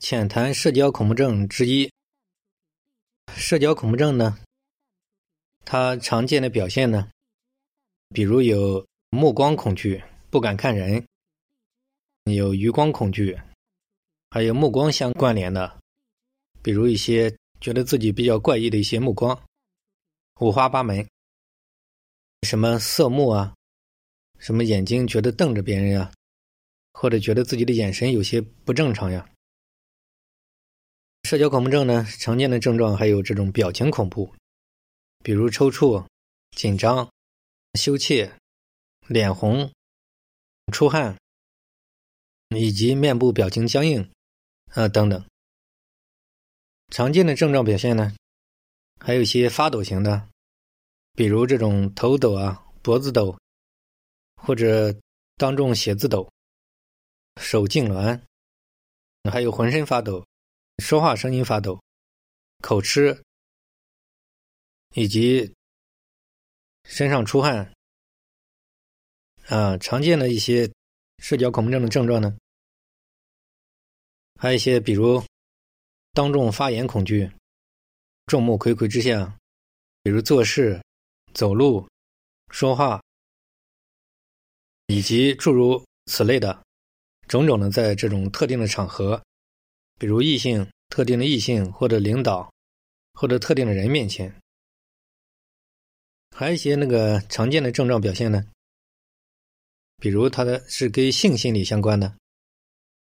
浅谈社交恐怖症之一。社交恐怖症呢，它常见的表现呢，比如有目光恐惧，不敢看人；有余光恐惧，还有目光相关联的，比如一些觉得自己比较怪异的一些目光，五花八门，什么色目啊，什么眼睛觉得瞪着别人呀，或者觉得自己的眼神有些不正常呀。社交恐怖症呢，常见的症状还有这种表情恐怖，比如抽搐、紧张、羞怯、脸红、出汗，以及面部表情僵硬，啊等等。常见的症状表现呢，还有一些发抖型的，比如这种头抖啊、脖子抖，或者当众写字抖、手痉挛，还有浑身发抖。说话声音发抖、口吃，以及身上出汗，啊，常见的一些社交恐怖症的症状呢，还有一些比如当众发言恐惧、众目睽睽之下，比如做事、走路、说话，以及诸如此类的种种的，在这种特定的场合。比如异性、特定的异性或者领导，或者特定的人面前，还有一些那个常见的症状表现呢。比如他的是跟性心理相关的，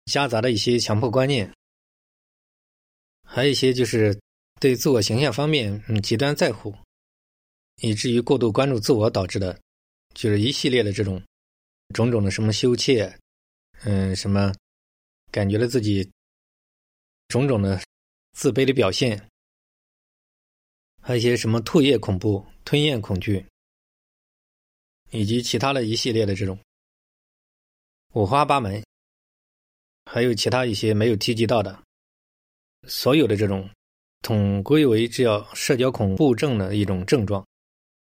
夹杂的一些强迫观念，还有一些就是对自我形象方面嗯极端在乎，以至于过度关注自我导致的，就是一系列的这种种种的什么羞怯，嗯，什么感觉了自己。种种的自卑的表现，还有一些什么唾液恐怖、吞咽恐惧，以及其他的一系列的这种五花八门，还有其他一些没有提及到的，所有的这种统归为这叫社交恐怖症的一种症状。